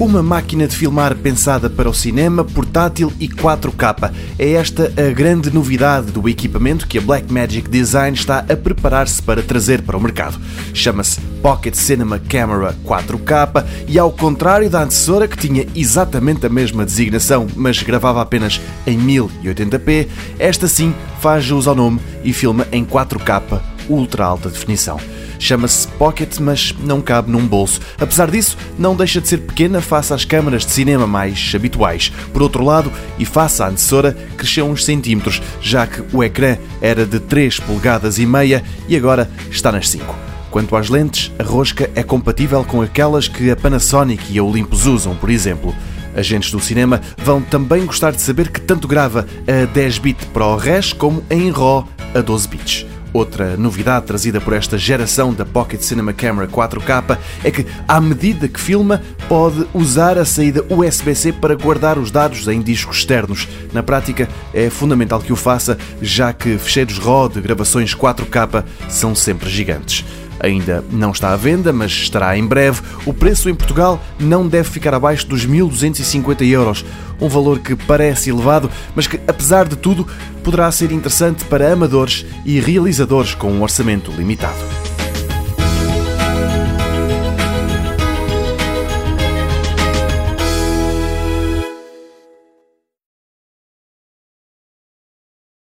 Uma máquina de filmar pensada para o cinema, portátil e 4K. É esta a grande novidade do equipamento que a Blackmagic Design está a preparar-se para trazer para o mercado. Chama-se Pocket Cinema Camera 4K e, ao contrário da antecessora, que tinha exatamente a mesma designação, mas gravava apenas em 1080p, esta sim faz jus ao nome e filma em 4K ultra alta definição. Chama-se Pocket, mas não cabe num bolso. Apesar disso, não deixa de ser pequena face às câmaras de cinema mais habituais. Por outro lado, e face à antecessora, cresceu uns centímetros, já que o ecrã era de 3 polegadas e meia e agora está nas 5. Quanto às lentes, a rosca é compatível com aquelas que a Panasonic e a Olympus usam, por exemplo. Agentes do cinema vão também gostar de saber que tanto grava a 10 bit ProRes como em RAW a 12 bits. Outra novidade trazida por esta geração da Pocket Cinema Camera 4K é que, à medida que filma, pode usar a saída USB-C para guardar os dados em discos externos. Na prática, é fundamental que o faça, já que fecheiros RAW de gravações 4K são sempre gigantes ainda não está à venda, mas estará em breve. O preço em Portugal não deve ficar abaixo dos 1.250 euros, um valor que parece elevado, mas que, apesar de tudo, poderá ser interessante para amadores e realizadores com um orçamento limitado.